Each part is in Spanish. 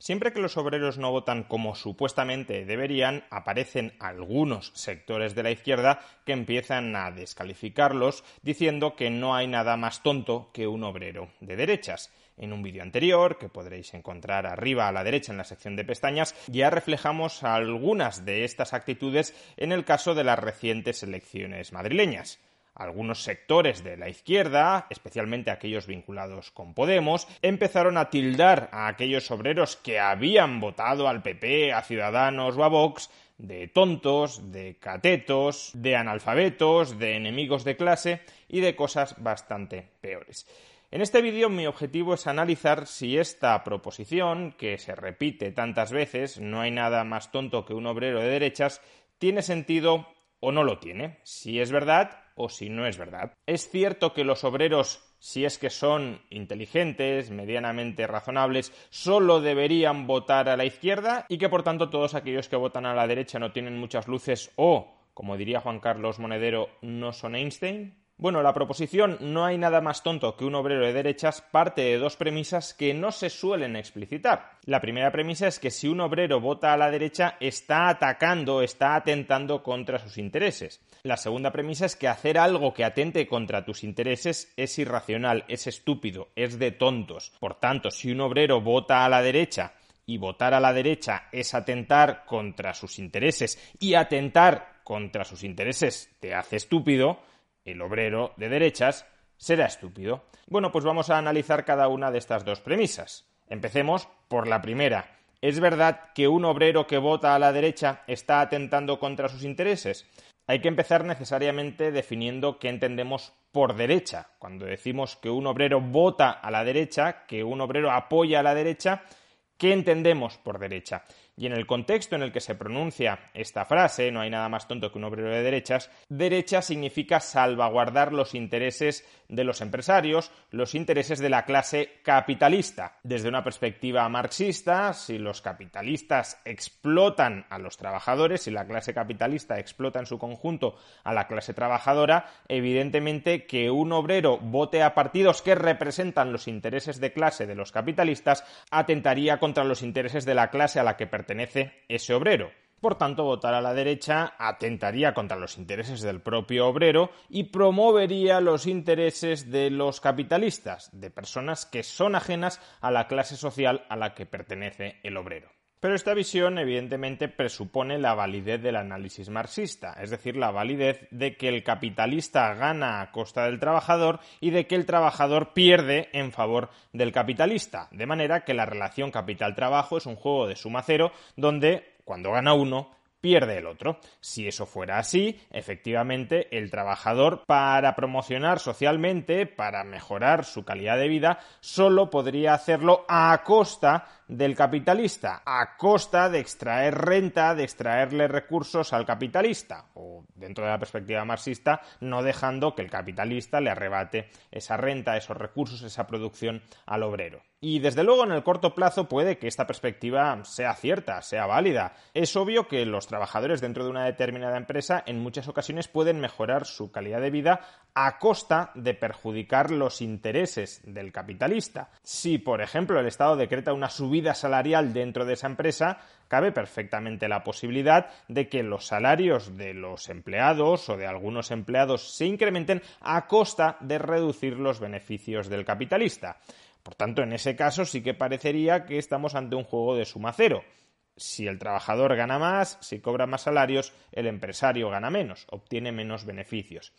Siempre que los obreros no votan como supuestamente deberían, aparecen algunos sectores de la izquierda que empiezan a descalificarlos diciendo que no hay nada más tonto que un obrero de derechas. En un vídeo anterior, que podréis encontrar arriba a la derecha en la sección de pestañas, ya reflejamos algunas de estas actitudes en el caso de las recientes elecciones madrileñas. Algunos sectores de la izquierda, especialmente aquellos vinculados con Podemos, empezaron a tildar a aquellos obreros que habían votado al PP, a Ciudadanos o a Vox de tontos, de catetos, de analfabetos, de enemigos de clase y de cosas bastante peores. En este vídeo mi objetivo es analizar si esta proposición, que se repite tantas veces, no hay nada más tonto que un obrero de derechas, tiene sentido o no lo tiene, si es verdad o si no es verdad. Es cierto que los obreros, si es que son inteligentes, medianamente razonables, solo deberían votar a la izquierda y que por tanto todos aquellos que votan a la derecha no tienen muchas luces o, como diría Juan Carlos Monedero, no son Einstein. Bueno, la proposición no hay nada más tonto que un obrero de derechas parte de dos premisas que no se suelen explicitar. La primera premisa es que si un obrero vota a la derecha está atacando, está atentando contra sus intereses. La segunda premisa es que hacer algo que atente contra tus intereses es irracional, es estúpido, es de tontos. Por tanto, si un obrero vota a la derecha y votar a la derecha es atentar contra sus intereses y atentar contra sus intereses te hace estúpido, el obrero de derechas será estúpido. Bueno, pues vamos a analizar cada una de estas dos premisas. Empecemos por la primera. ¿Es verdad que un obrero que vota a la derecha está atentando contra sus intereses? Hay que empezar necesariamente definiendo qué entendemos por derecha. Cuando decimos que un obrero vota a la derecha, que un obrero apoya a la derecha, ¿qué entendemos por derecha? Y en el contexto en el que se pronuncia esta frase, no hay nada más tonto que un obrero de derechas, derecha significa salvaguardar los intereses de los empresarios, los intereses de la clase capitalista. Desde una perspectiva marxista, si los capitalistas explotan a los trabajadores, si la clase capitalista explota en su conjunto a la clase trabajadora, evidentemente que un obrero vote a partidos que representan los intereses de clase de los capitalistas atentaría contra los intereses de la clase a la que pertenece pertenece ese obrero. Por tanto, votar a la derecha atentaría contra los intereses del propio obrero y promovería los intereses de los capitalistas, de personas que son ajenas a la clase social a la que pertenece el obrero. Pero esta visión evidentemente presupone la validez del análisis marxista, es decir, la validez de que el capitalista gana a costa del trabajador y de que el trabajador pierde en favor del capitalista, de manera que la relación capital-trabajo es un juego de suma cero donde cuando gana uno pierde el otro. Si eso fuera así, efectivamente, el trabajador, para promocionar socialmente, para mejorar su calidad de vida, solo podría hacerlo a costa del capitalista, a costa de extraer renta, de extraerle recursos al capitalista, o dentro de la perspectiva marxista, no dejando que el capitalista le arrebate esa renta, esos recursos, esa producción al obrero. Y desde luego en el corto plazo puede que esta perspectiva sea cierta, sea válida. Es obvio que los trabajadores dentro de una determinada empresa en muchas ocasiones pueden mejorar su calidad de vida a costa de perjudicar los intereses del capitalista. Si, por ejemplo, el Estado decreta una subida salarial dentro de esa empresa, cabe perfectamente la posibilidad de que los salarios de los empleados o de algunos empleados se incrementen a costa de reducir los beneficios del capitalista. Por tanto, en ese caso sí que parecería que estamos ante un juego de suma cero. Si el trabajador gana más, si cobra más salarios, el empresario gana menos, obtiene menos beneficios.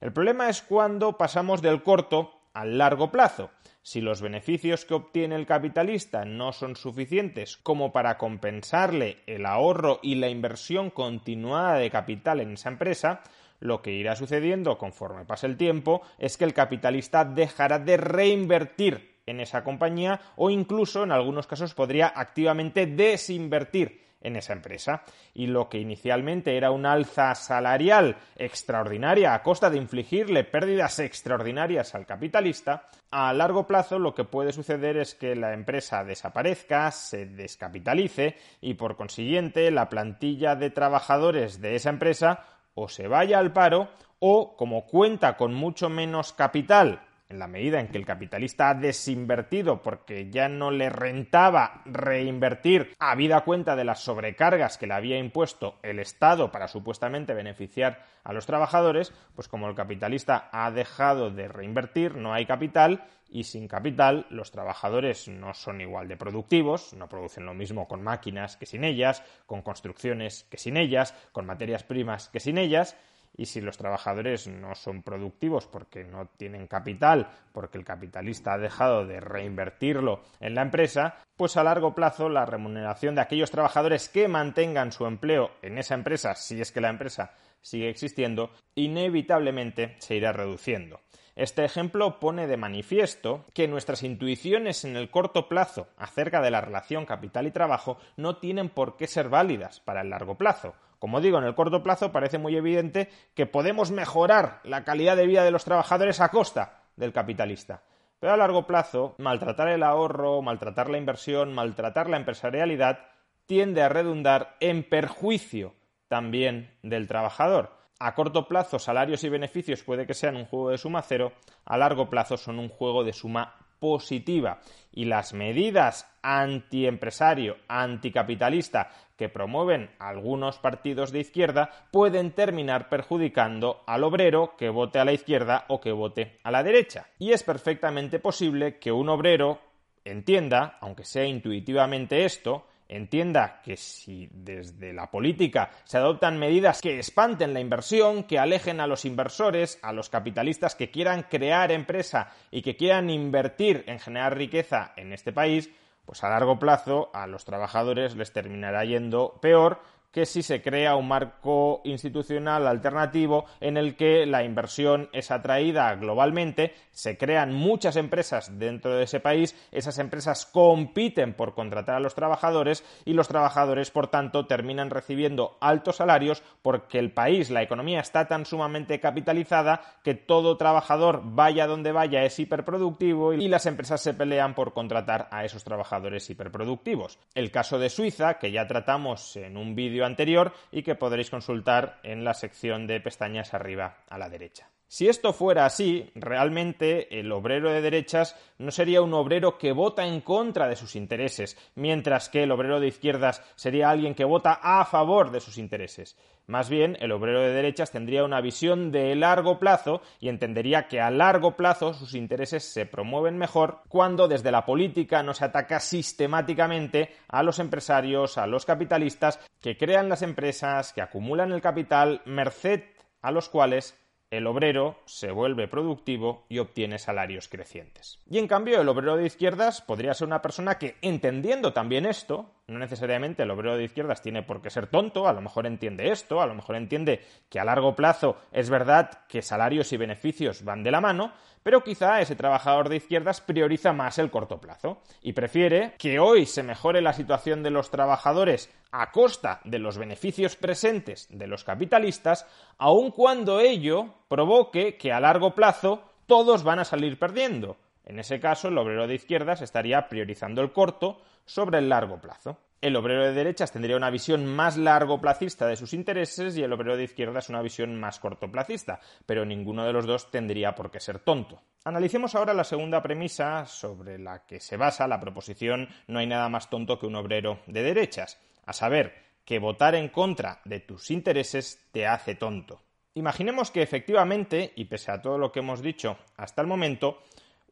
El problema es cuando pasamos del corto al largo plazo. Si los beneficios que obtiene el capitalista no son suficientes como para compensarle el ahorro y la inversión continuada de capital en esa empresa, lo que irá sucediendo conforme pase el tiempo es que el capitalista dejará de reinvertir en esa compañía o incluso en algunos casos podría activamente desinvertir en esa empresa. Y lo que inicialmente era una alza salarial extraordinaria a costa de infligirle pérdidas extraordinarias al capitalista, a largo plazo lo que puede suceder es que la empresa desaparezca, se descapitalice y por consiguiente la plantilla de trabajadores de esa empresa o se vaya al paro o, como cuenta con mucho menos capital en la medida en que el capitalista ha desinvertido porque ya no le rentaba reinvertir a vida cuenta de las sobrecargas que le había impuesto el Estado para supuestamente beneficiar a los trabajadores, pues como el capitalista ha dejado de reinvertir, no hay capital y sin capital los trabajadores no son igual de productivos, no producen lo mismo con máquinas que sin ellas, con construcciones que sin ellas, con materias primas que sin ellas, y si los trabajadores no son productivos porque no tienen capital, porque el capitalista ha dejado de reinvertirlo en la empresa, pues a largo plazo la remuneración de aquellos trabajadores que mantengan su empleo en esa empresa, si es que la empresa sigue existiendo, inevitablemente se irá reduciendo. Este ejemplo pone de manifiesto que nuestras intuiciones en el corto plazo acerca de la relación capital y trabajo no tienen por qué ser válidas para el largo plazo. Como digo, en el corto plazo parece muy evidente que podemos mejorar la calidad de vida de los trabajadores a costa del capitalista. Pero a largo plazo, maltratar el ahorro, maltratar la inversión, maltratar la empresarialidad tiende a redundar en perjuicio también del trabajador. A corto plazo, salarios y beneficios puede que sean un juego de suma cero, a largo plazo son un juego de suma positiva. Y las medidas antiempresario, anticapitalista que promueven algunos partidos de izquierda pueden terminar perjudicando al obrero que vote a la izquierda o que vote a la derecha. Y es perfectamente posible que un obrero entienda, aunque sea intuitivamente esto, entienda que si desde la política se adoptan medidas que espanten la inversión, que alejen a los inversores, a los capitalistas que quieran crear empresa y que quieran invertir en generar riqueza en este país, pues a largo plazo a los trabajadores les terminará yendo peor que si se crea un marco institucional alternativo en el que la inversión es atraída globalmente, se crean muchas empresas dentro de ese país, esas empresas compiten por contratar a los trabajadores y los trabajadores, por tanto, terminan recibiendo altos salarios porque el país, la economía está tan sumamente capitalizada que todo trabajador, vaya donde vaya, es hiperproductivo y las empresas se pelean por contratar a esos trabajadores hiperproductivos. El caso de Suiza, que ya tratamos en un vídeo anterior y que podréis consultar en la sección de pestañas arriba a la derecha. Si esto fuera así, realmente el obrero de derechas no sería un obrero que vota en contra de sus intereses, mientras que el obrero de izquierdas sería alguien que vota a favor de sus intereses. Más bien, el obrero de derechas tendría una visión de largo plazo y entendería que a largo plazo sus intereses se promueven mejor cuando desde la política no se ataca sistemáticamente a los empresarios, a los capitalistas que crean las empresas, que acumulan el capital, merced a los cuales el obrero se vuelve productivo y obtiene salarios crecientes. Y en cambio, el obrero de izquierdas podría ser una persona que, entendiendo también esto, no necesariamente el obrero de izquierdas tiene por qué ser tonto, a lo mejor entiende esto, a lo mejor entiende que a largo plazo es verdad que salarios y beneficios van de la mano, pero quizá ese trabajador de izquierdas prioriza más el corto plazo y prefiere que hoy se mejore la situación de los trabajadores a costa de los beneficios presentes de los capitalistas, aun cuando ello provoque que a largo plazo todos van a salir perdiendo. En ese caso, el obrero de izquierdas estaría priorizando el corto sobre el largo plazo. El obrero de derechas tendría una visión más largoplacista de sus intereses y el obrero de izquierdas una visión más cortoplacista, pero ninguno de los dos tendría por qué ser tonto. Analicemos ahora la segunda premisa sobre la que se basa la proposición no hay nada más tonto que un obrero de derechas, a saber, que votar en contra de tus intereses te hace tonto. Imaginemos que efectivamente, y pese a todo lo que hemos dicho hasta el momento,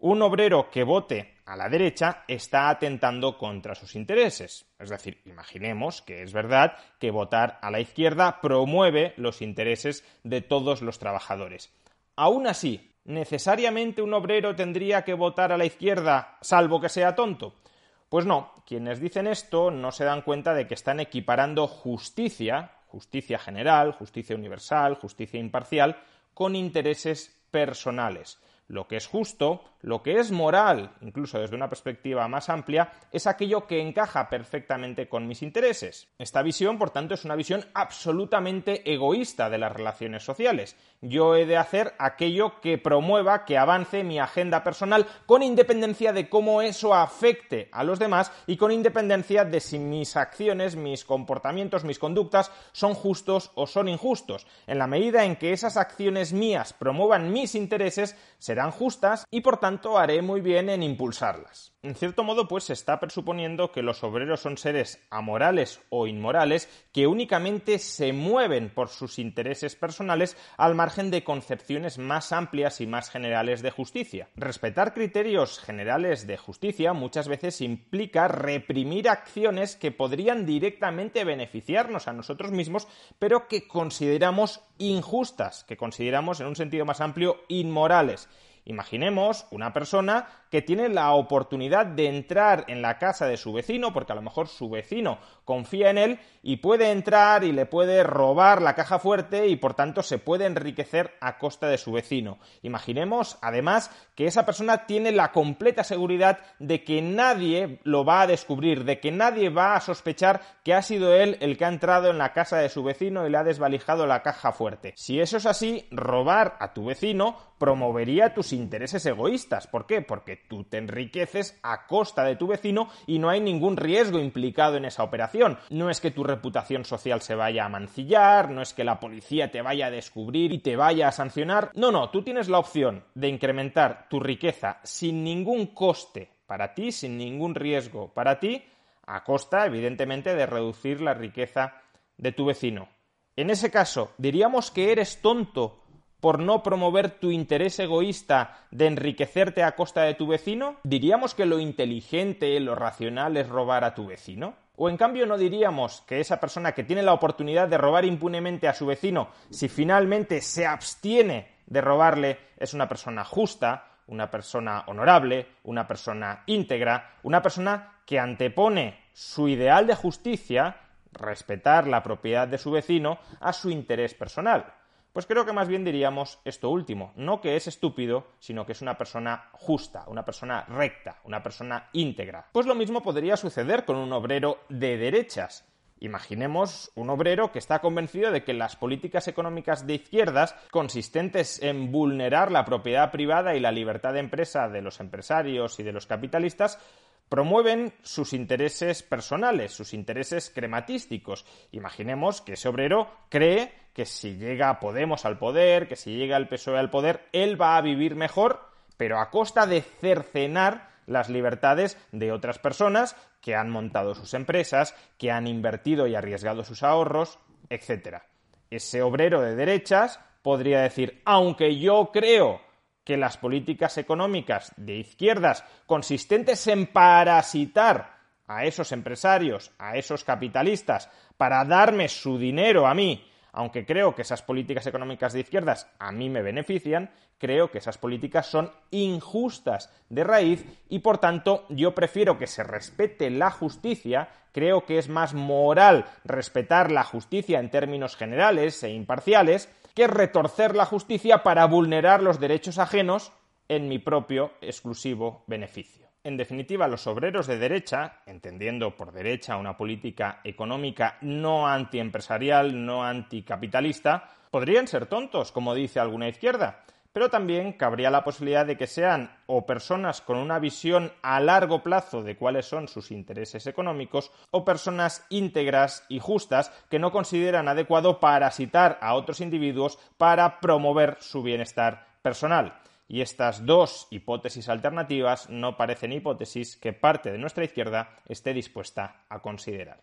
un obrero que vote a la derecha está atentando contra sus intereses. Es decir, imaginemos que es verdad que votar a la izquierda promueve los intereses de todos los trabajadores. Aún así, ¿necesariamente un obrero tendría que votar a la izquierda salvo que sea tonto? Pues no, quienes dicen esto no se dan cuenta de que están equiparando justicia, justicia general, justicia universal, justicia imparcial, con intereses personales. Lo que es justo, lo que es moral, incluso desde una perspectiva más amplia, es aquello que encaja perfectamente con mis intereses. Esta visión, por tanto, es una visión absolutamente egoísta de las relaciones sociales. Yo he de hacer aquello que promueva, que avance mi agenda personal, con independencia de cómo eso afecte a los demás y con independencia de si mis acciones, mis comportamientos, mis conductas son justos o son injustos. En la medida en que esas acciones mías promuevan mis intereses, serán justas y por tanto haré muy bien en impulsarlas. En cierto modo, pues se está presuponiendo que los obreros son seres amorales o inmorales que únicamente se mueven por sus intereses personales al margen de concepciones más amplias y más generales de justicia. Respetar criterios generales de justicia muchas veces implica reprimir acciones que podrían directamente beneficiarnos a nosotros mismos, pero que consideramos injustas, que consideramos en un sentido más amplio inmorales. Imaginemos una persona que tiene la oportunidad de entrar en la casa de su vecino, porque a lo mejor su vecino confía en él y puede entrar y le puede robar la caja fuerte y por tanto se puede enriquecer a costa de su vecino. Imaginemos además que esa persona tiene la completa seguridad de que nadie lo va a descubrir, de que nadie va a sospechar que ha sido él el que ha entrado en la casa de su vecino y le ha desvalijado la caja fuerte. Si eso es así, robar a tu vecino promovería tus intereses egoístas. ¿Por qué? Porque tú te enriqueces a costa de tu vecino y no hay ningún riesgo implicado en esa operación. No es que tu reputación social se vaya a mancillar, no es que la policía te vaya a descubrir y te vaya a sancionar. No, no, tú tienes la opción de incrementar tu riqueza sin ningún coste para ti, sin ningún riesgo para ti, a costa, evidentemente, de reducir la riqueza de tu vecino. En ese caso, diríamos que eres tonto por no promover tu interés egoísta de enriquecerte a costa de tu vecino? ¿Diríamos que lo inteligente, lo racional es robar a tu vecino? ¿O en cambio no diríamos que esa persona que tiene la oportunidad de robar impunemente a su vecino, si finalmente se abstiene de robarle, es una persona justa, una persona honorable, una persona íntegra, una persona que antepone su ideal de justicia, respetar la propiedad de su vecino, a su interés personal? Pues creo que más bien diríamos esto último, no que es estúpido, sino que es una persona justa, una persona recta, una persona íntegra. Pues lo mismo podría suceder con un obrero de derechas. Imaginemos un obrero que está convencido de que las políticas económicas de izquierdas, consistentes en vulnerar la propiedad privada y la libertad de empresa de los empresarios y de los capitalistas, promueven sus intereses personales, sus intereses crematísticos. Imaginemos que ese obrero cree que si llega Podemos al poder, que si llega el PSOE al poder, él va a vivir mejor, pero a costa de cercenar las libertades de otras personas que han montado sus empresas, que han invertido y arriesgado sus ahorros, etc. Ese obrero de derechas podría decir, aunque yo creo que las políticas económicas de izquierdas consistentes en parasitar a esos empresarios, a esos capitalistas, para darme su dinero a mí, aunque creo que esas políticas económicas de izquierdas a mí me benefician, creo que esas políticas son injustas de raíz y por tanto yo prefiero que se respete la justicia, creo que es más moral respetar la justicia en términos generales e imparciales, que retorcer la justicia para vulnerar los derechos ajenos en mi propio exclusivo beneficio. En definitiva, los obreros de derecha, entendiendo por derecha una política económica no antiempresarial, no anticapitalista, podrían ser tontos, como dice alguna izquierda, pero también cabría la posibilidad de que sean o personas con una visión a largo plazo de cuáles son sus intereses económicos o personas íntegras y justas que no consideran adecuado parasitar a otros individuos para promover su bienestar personal. Y estas dos hipótesis alternativas no parecen hipótesis que parte de nuestra izquierda esté dispuesta a considerar.